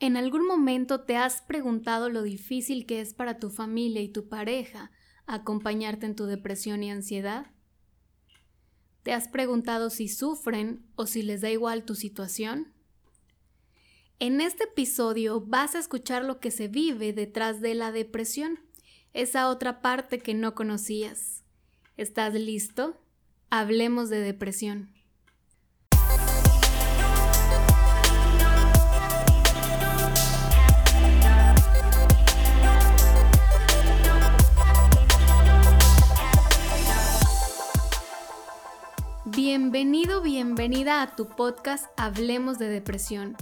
¿En algún momento te has preguntado lo difícil que es para tu familia y tu pareja acompañarte en tu depresión y ansiedad? ¿Te has preguntado si sufren o si les da igual tu situación? En este episodio vas a escuchar lo que se vive detrás de la depresión, esa otra parte que no conocías. ¿Estás listo? Hablemos de depresión. Bienvenido, bienvenida a tu podcast Hablemos de Depresión.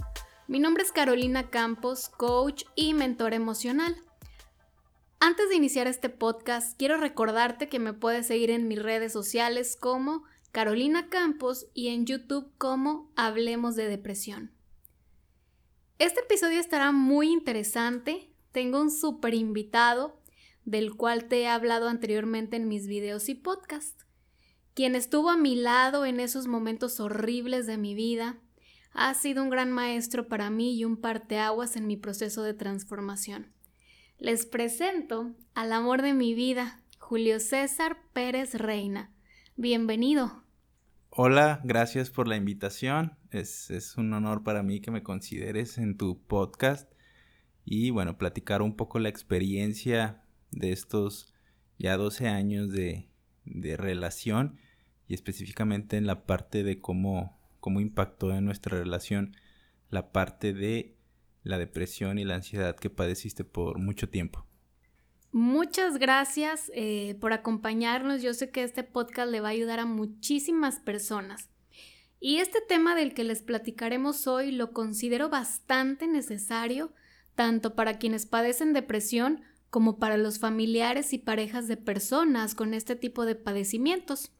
Mi nombre es Carolina Campos, coach y mentor emocional. Antes de iniciar este podcast, quiero recordarte que me puedes seguir en mis redes sociales como Carolina Campos y en YouTube como Hablemos de Depresión. Este episodio estará muy interesante. Tengo un súper invitado del cual te he hablado anteriormente en mis videos y podcasts quien estuvo a mi lado en esos momentos horribles de mi vida, ha sido un gran maestro para mí y un parteaguas en mi proceso de transformación. Les presento al amor de mi vida, Julio César Pérez Reina. Bienvenido. Hola, gracias por la invitación. Es, es, un honor para mí que me consideres en tu podcast y bueno, platicar un poco la experiencia de estos ya 12 años de, de relación y específicamente en la parte de cómo, cómo impactó en nuestra relación la parte de la depresión y la ansiedad que padeciste por mucho tiempo. Muchas gracias eh, por acompañarnos. Yo sé que este podcast le va a ayudar a muchísimas personas. Y este tema del que les platicaremos hoy lo considero bastante necesario, tanto para quienes padecen depresión como para los familiares y parejas de personas con este tipo de padecimientos.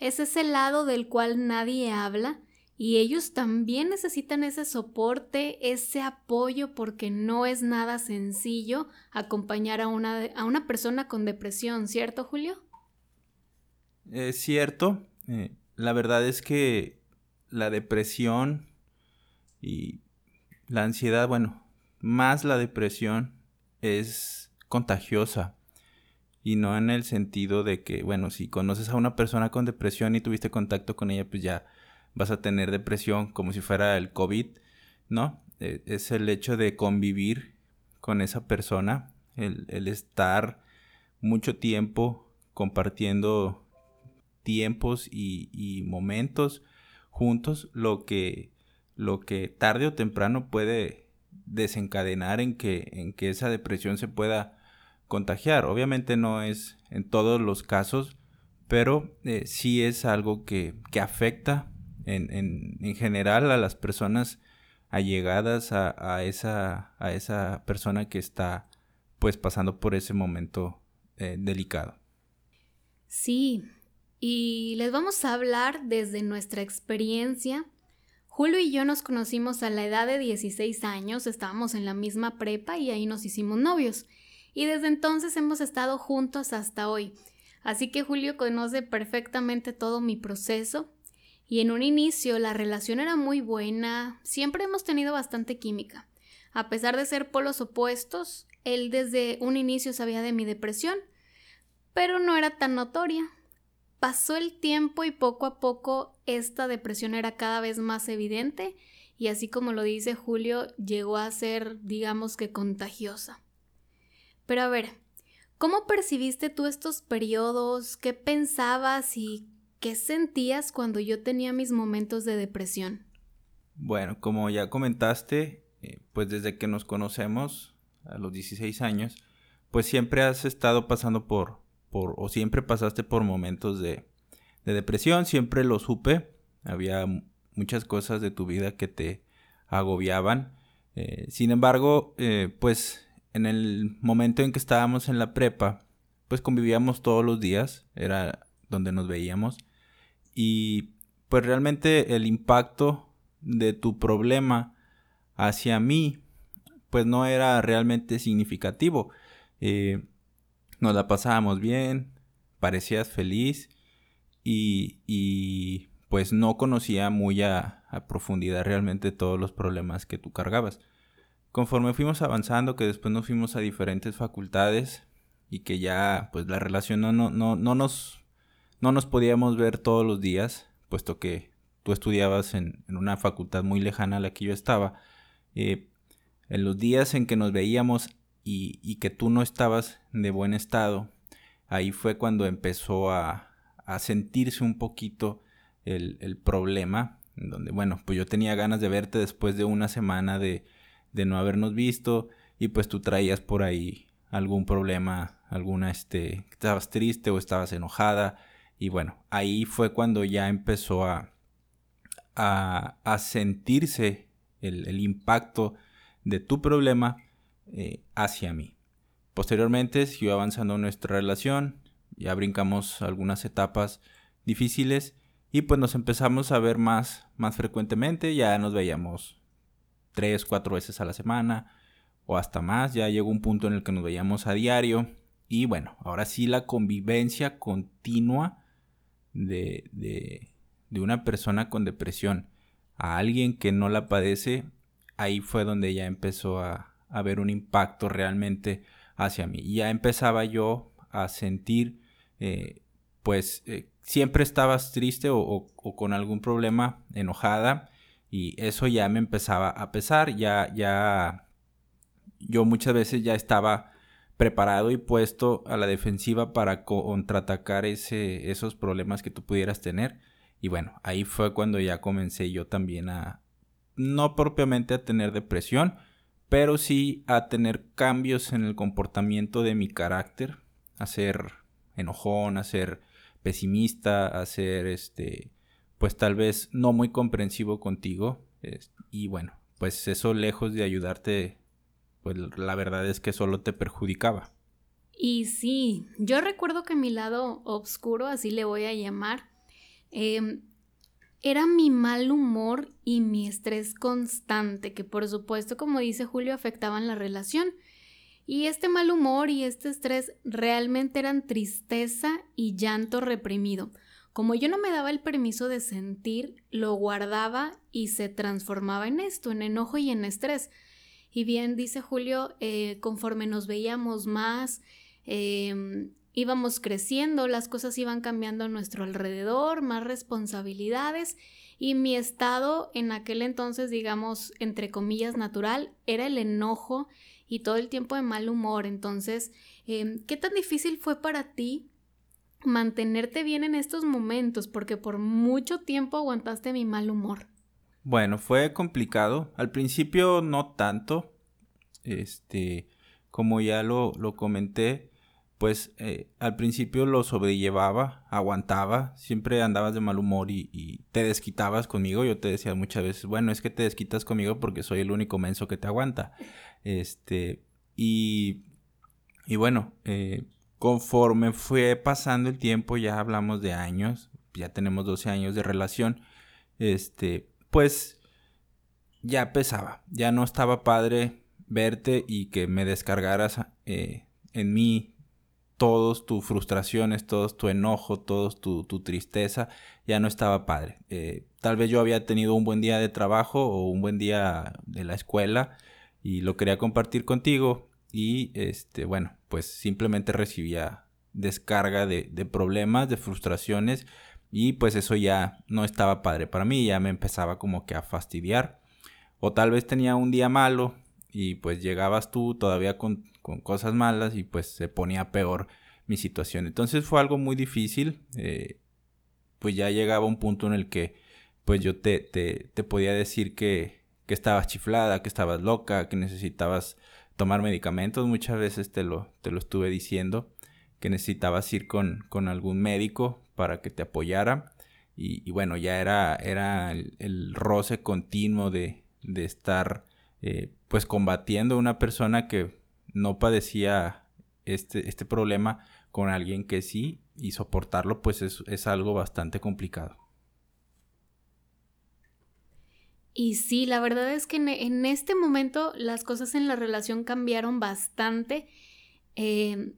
Es ese lado del cual nadie habla y ellos también necesitan ese soporte, ese apoyo porque no es nada sencillo acompañar a una, a una persona con depresión, ¿cierto Julio? Es cierto. Eh, la verdad es que la depresión y la ansiedad, bueno, más la depresión es contagiosa. Y no en el sentido de que, bueno, si conoces a una persona con depresión y tuviste contacto con ella, pues ya vas a tener depresión como si fuera el COVID, ¿no? E, es el hecho de convivir con esa persona, el, estar mucho tiempo compartiendo tiempos y, y, momentos juntos, lo que, lo que tarde o temprano puede desencadenar en que, en que esa depresión se pueda contagiar. Obviamente no es en todos los casos, pero eh, sí es algo que, afecta en, general a las personas allegadas a, esa, a esa persona que está pues pasando por ese momento eh, delicado. Sí, y les vamos a hablar desde nuestra experiencia. Julio y yo nos conocimos a la edad de 16 años, estábamos en la misma prepa y ahí nos hicimos novios y desde entonces hemos estado juntos hasta hoy. Así que Julio conoce perfectamente todo mi proceso y en un inicio la relación era muy buena, siempre hemos tenido bastante química. A pesar de ser polos opuestos, él desde un inicio sabía de mi depresión, pero no era tan notoria. Pasó el tiempo y poco a poco esta depresión era cada vez más evidente y así como lo dice Julio, llegó a ser, digamos que contagiosa. Pero a ver, ¿cómo percibiste tú estos periodos? ¿Qué pensabas y qué sentías cuando yo tenía mis momentos de depresión? Bueno, como ya comentaste, eh, pues desde que nos conocemos a los 16 años, pues siempre has estado pasando por, por o siempre pasaste por momentos de, depresión, siempre lo supe, había muchas cosas de tu vida que te agobiaban. Eh, sin embargo, eh, pues en el momento en que estábamos en la prepa, pues convivíamos todos los días, era donde nos veíamos. Y pues realmente el impacto de tu problema hacia mí, pues no era realmente significativo. Eh, nos la pasábamos bien, parecías feliz y, y pues no conocía muy a, a profundidad realmente todos los problemas que tú cargabas. Conforme fuimos avanzando, que después nos fuimos a diferentes facultades y que ya pues la relación no, no, no, no, nos, no nos podíamos ver todos los días, puesto que tú estudiabas en, una facultad muy lejana a la que yo estaba. Eh, en los días en que nos veíamos y, que tú no estabas de buen estado, ahí fue cuando empezó a, sentirse un poquito el, el problema, donde, bueno, pues yo tenía ganas de verte después de una semana de, de no habernos visto y pues tú traías por ahí algún problema, alguna, este, estabas triste o estabas enojada y bueno, ahí fue cuando ya empezó a, a, sentirse el, impacto de tu problema eh, hacia mí. Posteriormente siguió avanzando nuestra relación, ya brincamos algunas etapas difíciles y pues nos empezamos a ver más, más frecuentemente, ya nos veíamos tres, cuatro veces a la semana o hasta más, ya llegó un punto en el que nos veíamos a diario y bueno, ahora sí la convivencia continua de, de, de una persona con depresión a alguien que no la padece, ahí fue donde ya empezó a, a ver un impacto realmente hacia mí. Ya empezaba yo a sentir, eh, pues eh, siempre estabas triste o, con algún problema, enojada, y eso ya me empezaba a pesar, ya, ya, yo muchas veces ya estaba preparado y puesto a la defensiva para contraatacar ese, esos problemas que tú pudieras tener. Y bueno, ahí fue cuando ya comencé yo también a, no propiamente a tener depresión, pero sí a tener cambios en el comportamiento de mi carácter, a ser enojón, a ser pesimista, a ser este, pues tal vez no muy comprensivo contigo. y bueno, pues eso lejos de ayudarte, pues la verdad es que solo te perjudicaba. Y sí, yo recuerdo que mi lado oscuro, así le voy a llamar, em, era mi mal humor y mi estrés constante, que por supuesto, como dice Julio, afectaban la relación. Y este mal humor y este estrés realmente eran tristeza y llanto reprimido. Como yo no me daba el permiso de sentir, lo guardaba y se transformaba en esto, en enojo y en estrés. Y bien, dice Julio, eh, conforme nos veíamos más, em, íbamos creciendo, las cosas iban cambiando a nuestro alrededor, más responsabilidades y mi estado en aquel entonces, digamos, entre comillas, natural, era el enojo y todo el tiempo de mal humor. Entonces, em, ¿qué tan difícil fue para ti mantenerte bien en estos momentos? Porque por mucho tiempo aguantaste mi mal humor. Bueno, fue complicado. Al principio no tanto. Este, como ya lo, lo comenté, pues eh, al principio lo sobrellevaba, aguantaba, siempre andabas de mal humor y, te desquitabas conmigo. Yo te decía muchas veces, bueno, es que te desquitas conmigo porque soy el único menso que te aguanta. Este, y, y bueno, eh, conforme fue pasando el tiempo, ya hablamos de años, ya tenemos 12 años de relación, este, pues ya pesaba, ya no estaba padre verte y que me descargaras eh, en mí todos tus frustraciones, todo tu enojo, todo tu, tristeza, ya no estaba padre. Eh, tal vez yo había tenido un buen día de trabajo o un buen día de la escuela y lo quería compartir contigo y este bueno pues simplemente recibía descarga de, de problemas, de frustraciones y pues eso ya no estaba padre para mí, ya me empezaba como que a fastidiar o tal vez tenía un día malo y pues llegabas tú todavía con con cosas malas y pues se ponía peor mi situación. Entonces fue algo muy difícil. Eh, pues ya llegaba un punto en el que pues yo te, te, te podía decir que, que, estabas chiflada, que estabas loca, que necesitabas tomar medicamentos. Muchas veces te lo, te lo estuve diciendo, que necesitabas ir con, con algún médico para que te apoyara. Y, bueno, ya era, era el, roce continuo de, de estar eh, pues combatiendo a una persona que no padecía este, este problema con alguien que sí y soportarlo pues es, algo bastante complicado. Y sí, la verdad es que en, este momento las cosas en la relación cambiaron bastante. Em,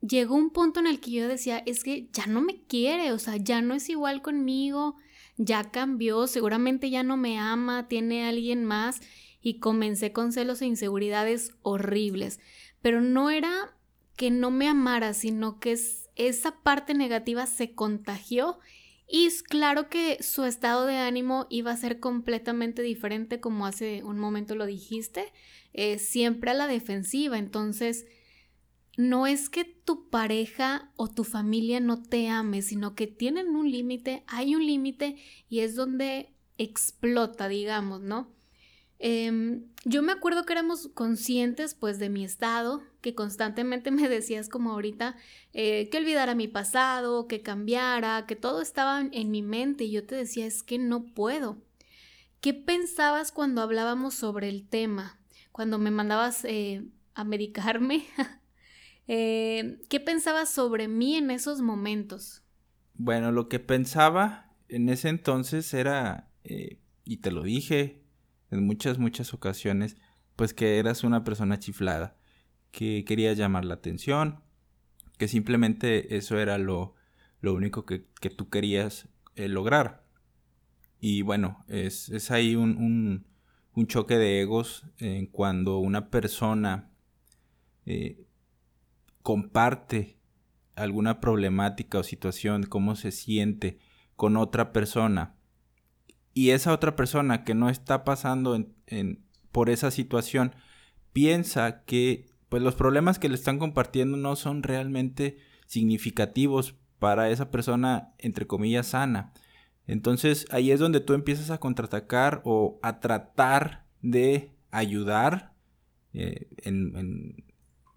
llegó un punto en el que yo decía, es que ya no me quiere, o sea, ya no es igual conmigo, ya cambió, seguramente ya no me ama, tiene alguien más y comencé con celos e inseguridades horribles, pero no era que no me amara, sino que esa parte negativa se contagió y claro que su estado de ánimo iba a ser completamente diferente como hace un momento lo dijiste, eh, siempre a la defensiva, entonces no es que tu pareja o tu familia no te ame, sino que tienen un límite, hay un límite y es donde explota, digamos, ¿no? Em, yo me acuerdo que éramos conscientes pues de mi estado, que constantemente me decías como ahorita eh, que olvidara mi pasado, que cambiara, que todo estaba en mi mente y yo te decía es que no puedo. ¿Qué pensabas cuando hablábamos sobre el tema? Cuando me mandabas eh, a medicarme Eh, ¿Qué pensabas sobre mí en esos momentos? Bueno, lo que pensaba en ese entonces era, y te lo dije en muchas, muchas ocasiones, pues que eras una persona chiflada, que querías llamar la atención, que simplemente eso era lo, lo único que, tú querías eh, lograr. Y bueno, es, ahí un, un, choque de egos en cuando una persona comparte alguna problemática o situación, cómo se siente con otra persona, y esa otra persona que no está pasando en, por esa situación piensa que pues los problemas que le están compartiendo no son realmente significativos para esa persona entre comillas sana. Entonces ahí es donde tú empiezas a contraatacar o a tratar de ayudar eh, en,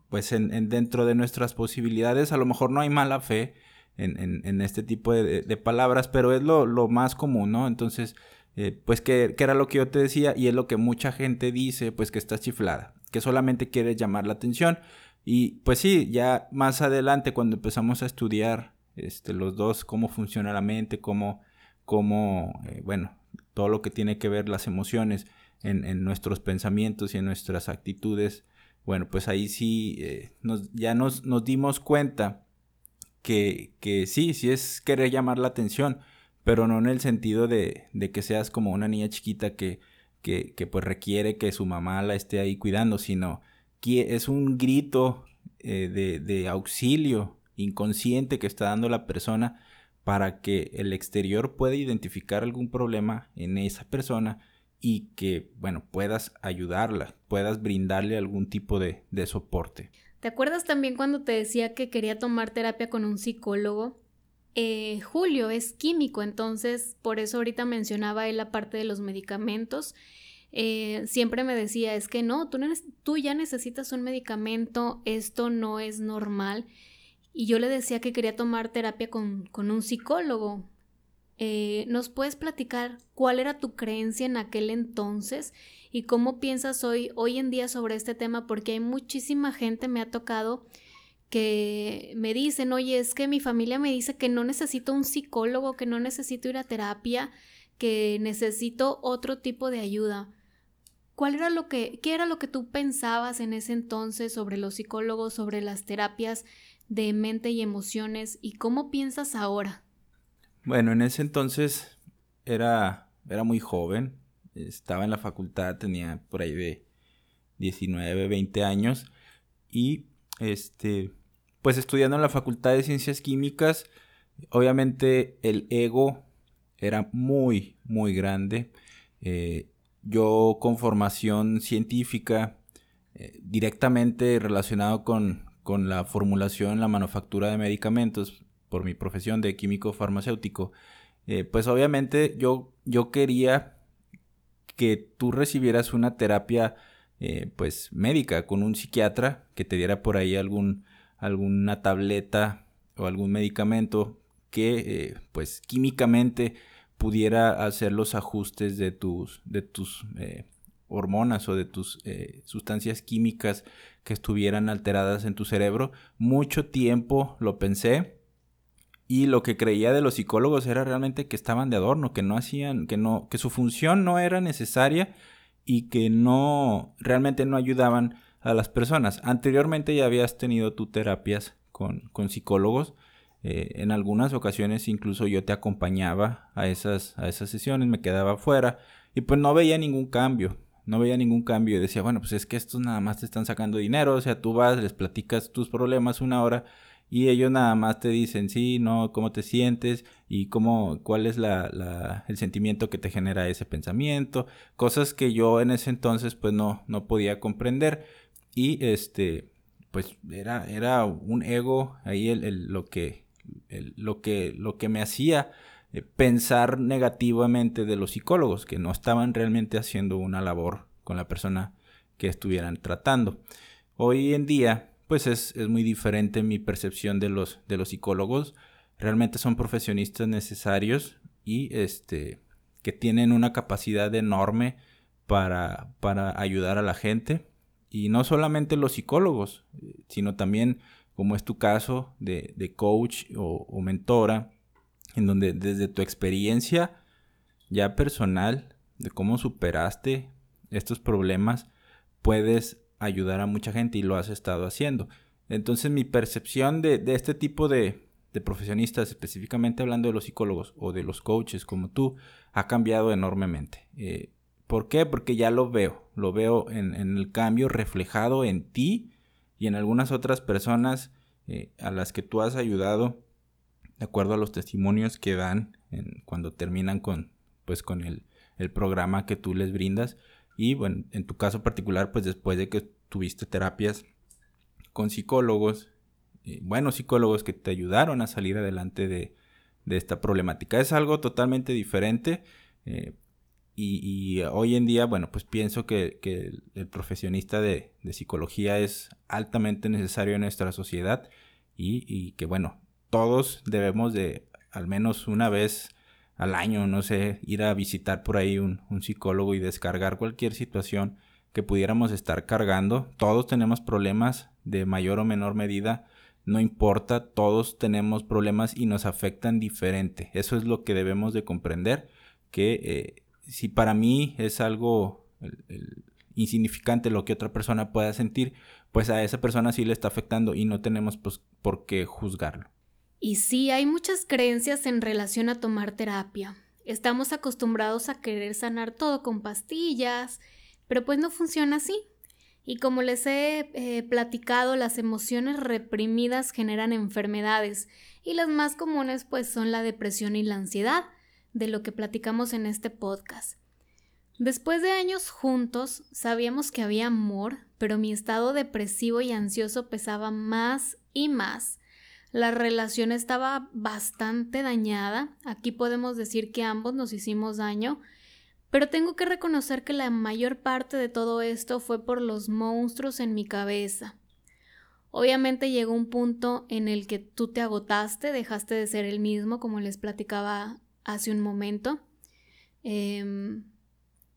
pues en, dentro de nuestras posibilidades, a lo mejor no hay mala fe en, este tipo de, palabras, pero es lo, más común, ¿no? Entonces, eh, pues que, era lo que yo te decía y es lo que mucha gente dice, pues que estás chiflada, que solamente quieres llamar la atención. Y pues sí, ya más adelante cuando empezamos a estudiar este, los dos, cómo funciona la mente, cómo, cómo eh, bueno, todo lo que tiene que ver las emociones en, nuestros pensamientos y en nuestras actitudes, bueno, pues ahí sí eh, ya nos, dimos cuenta que, que, sí, sí es querer llamar la atención, pero no en el sentido de, de que seas como una niña chiquita que, que, pues requiere que su mamá la esté ahí cuidando, sino que es un grito eh, de, de auxilio inconsciente que está dando la persona para que el exterior pueda identificar algún problema en esa persona y que, bueno, puedas ayudarla, puedas brindarle algún tipo de, soporte. ¿Te acuerdas también cuando te decía que quería tomar terapia con un psicólogo? Eh, Julio es químico, entonces por eso ahorita mencionaba él la parte de los medicamentos. Eh, siempre me decía, es que no tú, ya necesitas un medicamento, esto no es normal. Y yo le decía que quería tomar terapia con un psicólogo, eh, ¿Nos puedes platicar cuál era tu creencia en aquel entonces y cómo piensas hoy, hoy en día sobre este tema? Porque hay muchísima gente, me ha tocado, que me dicen, oye, es que mi familia me dice que no necesito un psicólogo, que no necesito ir a terapia, que necesito otro tipo de ayuda. ¿Cuál era lo que, qué era lo que tú pensabas en ese entonces sobre los psicólogos, sobre las terapias de mente y emociones y cómo piensas ahora? Bueno, en ese entonces era, era muy joven, estaba en la facultad, tenía por ahí de 19, 20 años y este, pues estudiando en la Facultad de Ciencias Químicas, obviamente el ego era muy, muy grande. Eh, yo con formación científica eh, directamente relacionado con, con la formulación, la manufactura de medicamentos, por mi profesión de químico farmacéutico, eh, pues obviamente yo, yo quería que tú recibieras una terapia eh, pues médica con un psiquiatra que te diera por ahí algún, alguna tableta o algún medicamento que eh, pues químicamente pudiera hacer los ajustes de tus, de tus hormonas o de tus sustancias químicas que estuvieran alteradas en tu cerebro. Mucho tiempo lo pensé, y lo que creía de los psicólogos era realmente que estaban de adorno, que no hacían, que no, que su función no era necesaria y que no, realmente no ayudaban a las personas. Anteriormente ya habías tenido tus terapias con, con psicólogos. Eh, en algunas ocasiones incluso yo te acompañaba a esas, a esas sesiones, me quedaba fuera y pues no veía ningún cambio. no veía ningún cambio y decía, bueno, pues es que estos nada más te están sacando dinero, o sea, tú vas, les platicas tus problemas una hora y ellos nada más te dicen, sí, no, cómo te sientes y cómo, cuál es la, el sentimiento que te genera ese pensamiento, cosas que yo en ese entonces pues no, no podía comprender. Y este, pues era, era un ego ahí el, lo, que, lo, que, lo que me hacía eh, pensar negativamente de los psicólogos, que no estaban realmente haciendo una labor con la persona que estuvieran tratando. Hoy en día, pues es, muy diferente mi percepción de los, de los psicólogos. Realmente son profesionistas necesarios y este, que tienen una capacidad enorme para, para ayudar a la gente. Y no solamente los psicólogos, sino también, como es tu caso, de, coach o, o mentora, en donde desde tu experiencia ya personal, de cómo superaste estos problemas, puedes ayudar a mucha gente y lo has estado haciendo. Entonces mi percepción de, este tipo de, profesionistas, específicamente hablando de los psicólogos o de los coaches como tú, ha cambiado enormemente. Eh, ¿Por qué? Porque ya lo veo, lo veo en, el cambio reflejado en ti y en algunas otras personas eh, a las que tú has ayudado, de acuerdo a los testimonios que dan cuando terminan con, pues, con el, el programa que tú les brindas. Y bueno, en tu caso particular, pues después de que tuviste terapias con psicólogos, eh, buenos psicólogos que te ayudaron a salir adelante de, esta problemática. Es algo totalmente diferente. Eh, y, hoy en día, bueno, pues pienso que, el, profesionista de, psicología es altamente necesario en nuestra sociedad y, que, bueno, todos debemos de al menos una vez al año, no sé, ir a visitar por ahí un, psicólogo y descargar cualquier situación que pudiéramos estar cargando. Todos tenemos problemas de mayor o menor medida, no importa, todos tenemos problemas y nos afectan diferente. Eso es lo que debemos de comprender, que eh, si para mí es algo insignificante lo que otra persona pueda sentir, pues a esa persona sí le está afectando y no tenemos pues, por qué juzgarlo. Y sí, hay muchas creencias en relación a tomar terapia. Estamos acostumbrados a querer sanar todo con pastillas, pero pues no funciona así. Y como les he eh, platicado, las emociones reprimidas generan enfermedades y las más comunes pues son la depresión y la ansiedad, de lo que platicamos en este podcast. Después de años juntos, sabíamos que había amor, pero mi estado depresivo y ansioso pesaba más y más la relación estaba bastante dañada. Aquí podemos decir que ambos nos hicimos daño. Pero tengo que reconocer que la mayor parte de todo esto fue por los monstruos en mi cabeza. Obviamente llegó un punto en el que tú te agotaste, dejaste de ser el mismo, como les platicaba hace un momento. Em,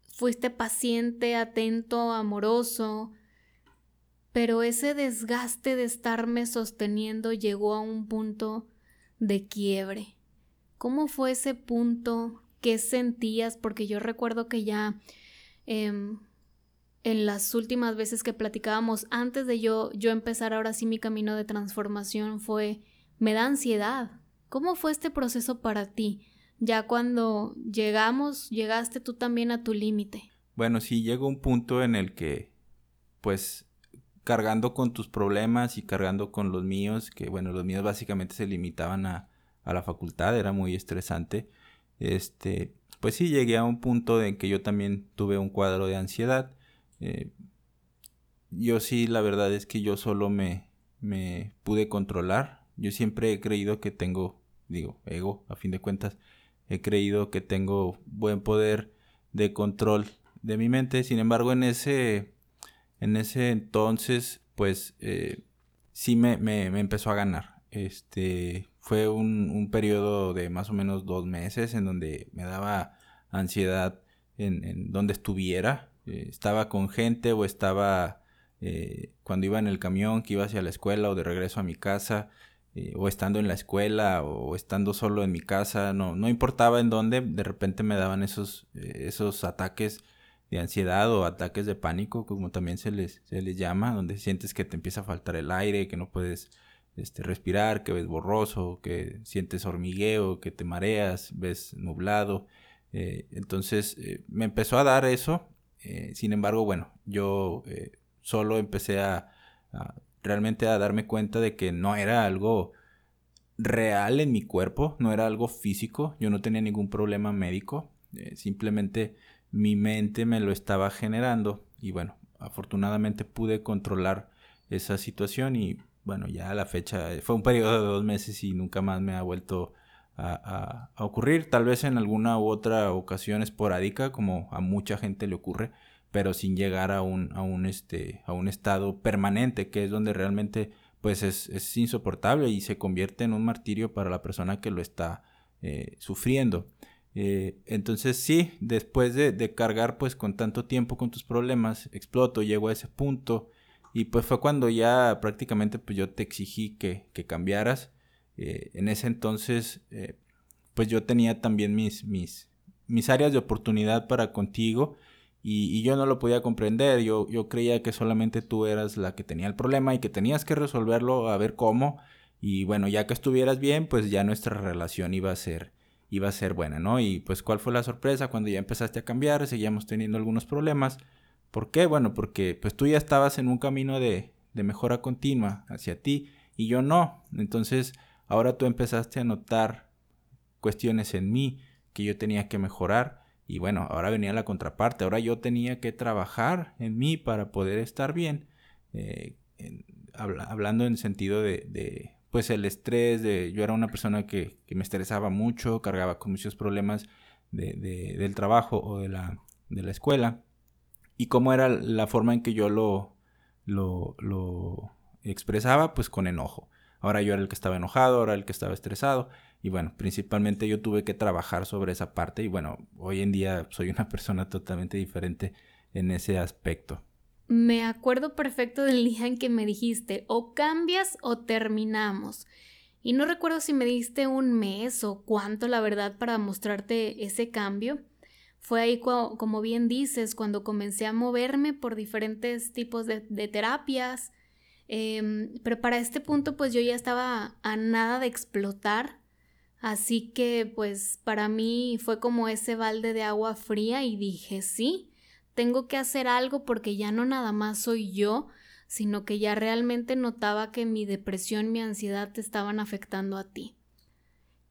fuiste paciente, atento, amoroso, pero ese desgaste de estarme sosteniendo llegó a un punto de quiebre. ¿Cómo fue ese punto? ¿Qué sentías? Porque yo recuerdo que ya em, en las últimas veces que platicábamos, antes de yo, yo empezar ahora sí mi camino de transformación, fue, me da ansiedad. ¿Cómo fue este proceso para ti? Ya cuando llegamos, llegaste tú también a tu límite. Bueno, sí, llegó un punto en el que, pues, cargando con tus problemas y cargando con los míos, que bueno, los míos básicamente se limitaban a, la facultad, era muy estresante. Este, pues sí, llegué a un punto en que yo también tuve un cuadro de ansiedad. Eh, yo sí, la verdad es que yo solo me, me pude controlar. Yo siempre he creído que tengo, digo, ego, a fin de cuentas, he creído que tengo buen poder de control de mi mente. Sin embargo, en ese en ese entonces, pues eh, sí me, empezó a ganar. Este fue un, periodo de más o menos dos meses en donde me daba ansiedad en, donde estuviera. Eh, estaba con gente o estaba eh, cuando iba en el camión que iba hacia la escuela o de regreso a mi casa. o estando en la escuela o estando solo en mi casa, no, no importaba en dónde, de repente me daban esos, esos ataques de ansiedad o ataques de pánico, como también se les, se les llama, donde sientes que te empieza a faltar el aire, que no puedes este, respirar, que ves borroso, que sientes hormigueo, que te mareas, ves nublado. Eh, entonces eh, me empezó a dar eso sin embargo, bueno, yo solo empecé a, realmente a darme cuenta de que no era algo real en mi cuerpo, no era algo físico, yo no tenía ningún problema médico, simplemente mi mente me lo estaba generando y bueno, afortunadamente pude controlar esa situación y bueno, ya a la fecha fue un periodo de dos meses y nunca más me ha vuelto a, ocurrir, tal vez en alguna u otra ocasión esporádica, como a mucha gente le ocurre, pero sin llegar a un, a un, este, a un estado permanente, que es donde realmente pues es, insoportable y se convierte en un martirio para la persona que lo está eh, sufriendo. Eh, entonces sí, después de, cargar pues con tanto tiempo con tus problemas, exploto, llego a ese punto y pues fue cuando ya prácticamente pues yo te exigí que, cambiaras. Eh, en ese entonces eh, pues yo tenía también mis, mis, mis áreas de oportunidad para contigo y, yo no lo podía comprender. Yo, yo creía que solamente tú eras la que tenía el problema y que tenías que resolverlo a ver cómo. Y bueno, ya que estuvieras bien, pues ya nuestra relación iba a ser iba a ser buena, ¿no? Y pues cuál fue la sorpresa cuando ya empezaste a cambiar, seguíamos teniendo algunos problemas. ¿Por qué? Bueno, porque pues tú ya estabas en un camino de, de mejora continua hacia ti y yo no. Entonces ahora tú empezaste a notar cuestiones en mí que yo tenía que mejorar y bueno, ahora venía la contraparte, ahora yo tenía que trabajar en mí para poder estar bien, eh, hablando en sentido de, pues el estrés de yo era una persona que, me estresaba mucho, cargaba con muchos problemas de, del trabajo o de la, de la escuela y cómo era la forma en que yo lo, lo, lo expresaba, pues con enojo. Ahora yo era el que estaba enojado, ahora el que estaba estresado. Y bueno, principalmente yo tuve que trabajar sobre esa parte. Y bueno, hoy en día soy una persona totalmente diferente en ese aspecto. Me acuerdo perfecto del día en que me dijiste o cambias o terminamos. Y no recuerdo si me diste un mes o cuánto, la verdad, para mostrarte ese cambio. Fue ahí, como bien dices, cuando comencé a moverme por diferentes tipos de, terapias. Em, pero para este punto, pues yo ya estaba a nada de explotar. Así que, pues para mí fue como ese balde de agua fría y dije, sí, tengo que hacer algo porque ya no nada más soy yo, sino que ya realmente notaba que mi depresión, mi ansiedad te estaban afectando a ti.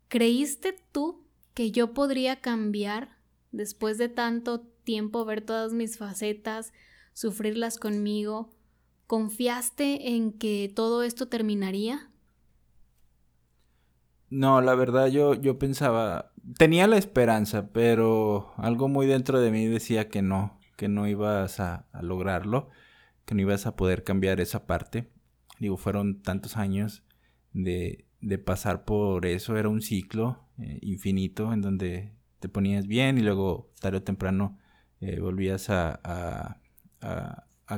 ¿Creíste tú que yo podría cambiar después de tanto tiempo ver todas mis facetas, sufrirlas conmigo? ¿Confiaste en que todo esto terminaría? No, la verdad yo, yo pensaba, tenía la esperanza, pero algo muy dentro de mí decía que no, que no ibas a, lograrlo, que no ibas a poder cambiar esa parte. Digo, fueron tantos años de, de pasar por eso, era un ciclo eh, infinito en donde te ponías bien y luego tarde o temprano eh, volvías a,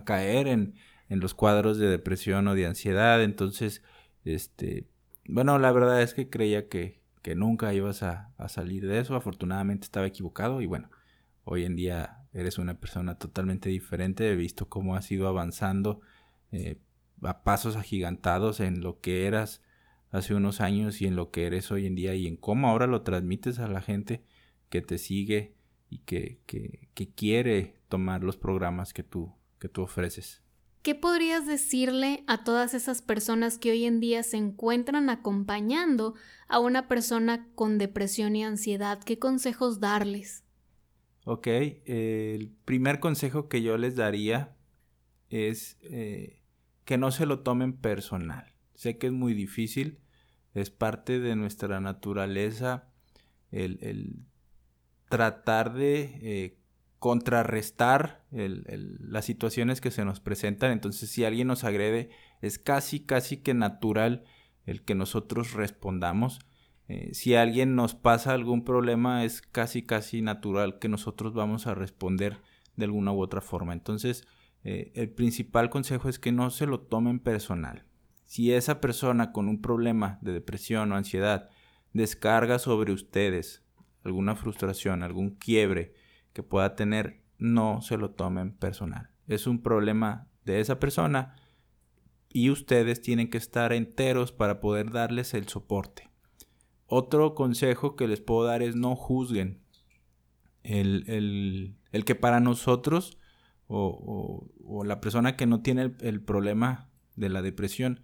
caer en, los cuadros de depresión o de ansiedad. Entonces, este, bueno, la verdad es que creía que nunca ibas a, salir de eso. Afortunadamente estaba equivocado y bueno, hoy en día eres una persona totalmente diferente, he visto cómo has ido avanzando eh, a pasos agigantados en lo que eras hace unos años y en lo que eres hoy en día y en cómo ahora lo transmites a la gente que te sigue y que, que, que quiere tomar los programas que tú, que tú ofreces. ¿Qué podrías decirle a todas esas personas que hoy en día se encuentran acompañando a una persona con depresión y ansiedad? ¿Qué consejos darles? Ok, el primer consejo que yo les daría es eh, que no se lo tomen personal. Sé que es muy difícil, es parte de nuestra naturaleza el, tratar de eh, contrarrestar las situaciones que se nos presentan. Entonces, si alguien nos agrede, es casi, casi que natural el que nosotros respondamos. Eh, si alguien nos pasa algún problema, es casi, casi natural que nosotros vamos a responder de alguna u otra forma. Entonces, eh, el principal consejo es que no se lo tomen personal. Si esa persona con un problema de depresión o ansiedad descarga sobre ustedes alguna frustración, algún quiebre que pueda tener, no se lo tomen personal. Es un problema de esa persona y ustedes tienen que estar enteros para poder darles el soporte. Otro consejo que les puedo dar es no juzguen. El, que para nosotros o, la persona que no tiene el, problema de la depresión,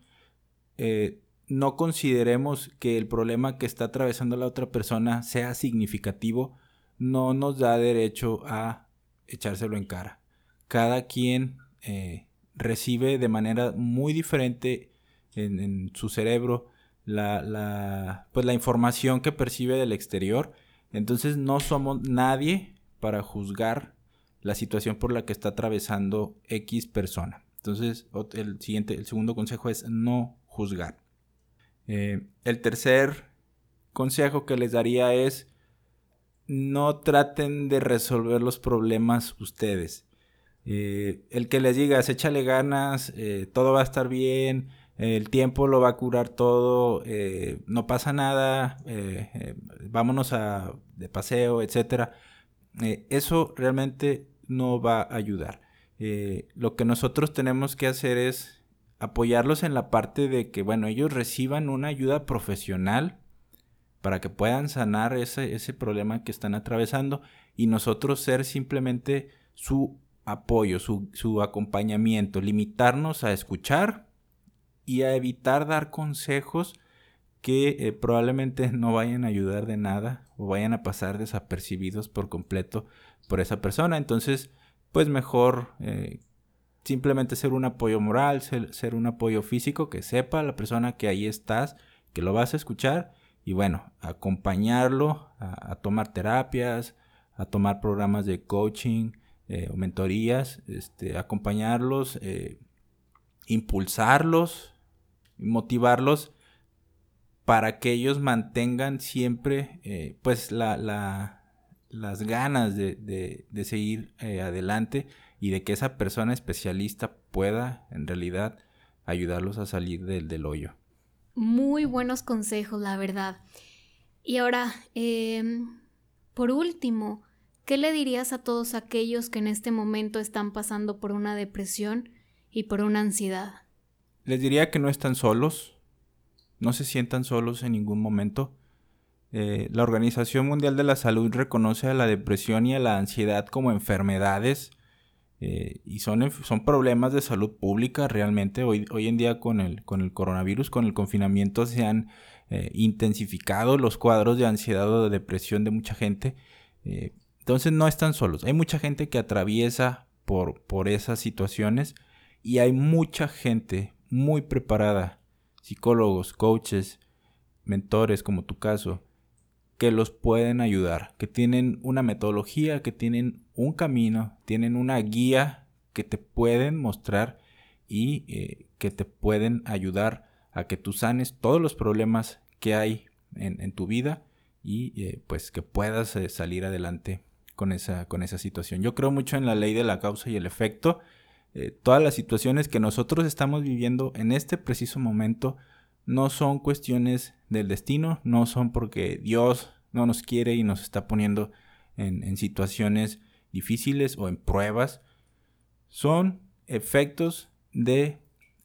eh, no consideremos que el problema que está atravesando la otra persona sea significativo, no nos da derecho a echárselo en cara. Cada quien eh, recibe de manera muy diferente en, su cerebro la, pues la información que percibe del exterior. Entonces no somos nadie para juzgar la situación por la que está atravesando X persona. Entonces, el siguiente, el segundo consejo es no juzgar. Eh, el tercer consejo que les daría es no traten de resolver los problemas ustedes. Eh, el que les digas, échale ganas, eh, todo va a estar bien, el tiempo lo va a curar todo, no pasa nada, vámonos a, de paseo, etc. eso realmente no va a ayudar. lo que nosotros tenemos que hacer es apoyarlos en la parte de que, bueno, ellos reciban una ayuda profesional para que puedan sanar ese, ese problema que están atravesando y nosotros ser simplemente su apoyo, su, su acompañamiento, limitarnos a escuchar y a evitar dar consejos que eh, probablemente no vayan a ayudar de nada o vayan a pasar desapercibidos por completo por esa persona. Entonces, pues mejor eh, simplemente ser un apoyo moral, ser, un apoyo físico, que sepa la persona que ahí estás, que lo vas a escuchar y bueno, acompañarlo a, tomar terapias, a tomar programas de coaching eh, o mentorías, este, acompañarlos, impulsarlos, motivarlos para que ellos mantengan siempre eh, pues las ganas de, de seguir adelante y de que esa persona especialista pueda en realidad ayudarlos a salir del, del hoyo. Muy buenos consejos, la verdad. Y ahora, em, por último, ¿qué le dirías a todos aquellos que en este momento están pasando por una depresión y por una ansiedad? Les diría que no están solos, no se sientan solos en ningún momento. Eh, la Organización Mundial de la Salud reconoce a la depresión y a la ansiedad como enfermedades eh, y son, son problemas de salud pública realmente. Hoy, hoy en día con el, con el coronavirus, con el confinamiento, se han eh, intensificado los cuadros de ansiedad o de depresión de mucha gente. Entonces no están solos. Hay mucha gente que atraviesa por, por esas situaciones y hay mucha gente muy preparada, psicólogos, coaches, mentores como tu caso, que los pueden ayudar, que tienen una metodología, que tienen un camino, tienen una guía que te pueden mostrar y eh, que te pueden ayudar a que tú sanes todos los problemas que hay en, tu vida y eh, pues que puedas eh, salir adelante con esa, con esa situación. Yo creo mucho en la ley de la causa y el efecto. Todas las situaciones que nosotros estamos viviendo en este preciso momento no son cuestiones del destino, no son porque Dios no nos quiere y nos está poniendo en, situaciones difíciles o en pruebas. Son efectos de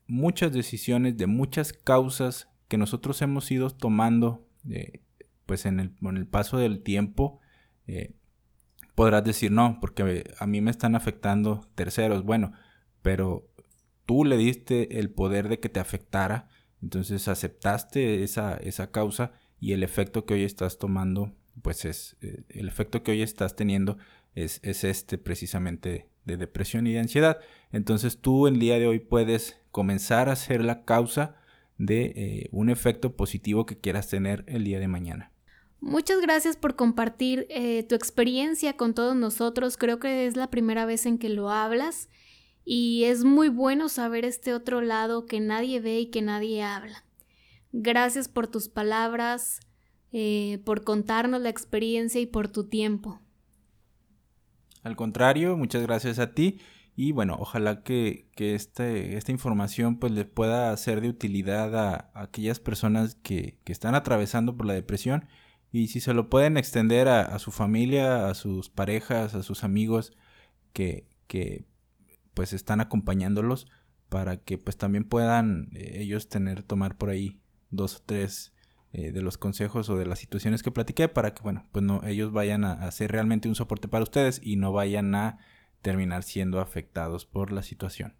muchas decisiones, de muchas causas que nosotros hemos ido tomando eh, pues en el, el, paso del tiempo. Eh, podrás decir no, porque a mí me están afectando terceros. Bueno, pero tú le diste el poder de que te afectara entonces aceptaste esa, esa causa y el efecto que hoy estás tomando, pues es, eh, el efecto que hoy estás teniendo es, es, este precisamente de depresión y de ansiedad. Entonces tú el día de hoy puedes comenzar a ser la causa de eh, un efecto positivo que quieras tener el día de mañana. Muchas gracias por compartir eh, tu experiencia con todos nosotros. Creo que es la primera vez en que lo hablas y es muy bueno saber este otro lado que nadie ve y que nadie habla. Gracias por tus palabras, eh, por contarnos la experiencia y por tu tiempo. Al contrario, muchas gracias a ti y bueno, ojalá que, este, esta información pues le pueda ser de utilidad a, aquellas personas que, están atravesando por la depresión y si se lo pueden extender a, su familia, a sus parejas, a sus amigos que, que pues están acompañándolos para que pues también puedan eh, ellos tener, tomar por ahí dos o tres eh, de los consejos o de las situaciones que platiqué para que bueno, pues no, ellos vayan a, hacer realmente un soporte para ustedes y no vayan a terminar siendo afectados por la situación.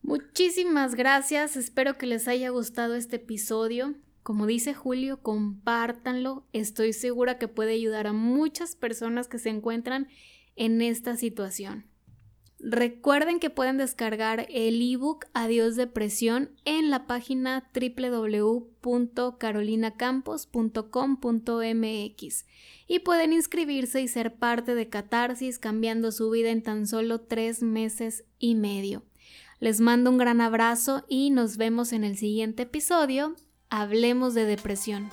Muchísimas gracias, espero que les haya gustado este episodio. Como dice Julio, compártanlo, estoy segura que puede ayudar a muchas personas que se encuentran en esta situación. Recuerden que pueden descargar el ebook Adiós Depresión en la página www.carolinacampos.com.mx y pueden inscribirse y ser parte de Catarsis cambiando su vida en tan solo tres meses y medio. Les mando un gran abrazo y nos vemos en el siguiente episodio. Hablemos de depresión.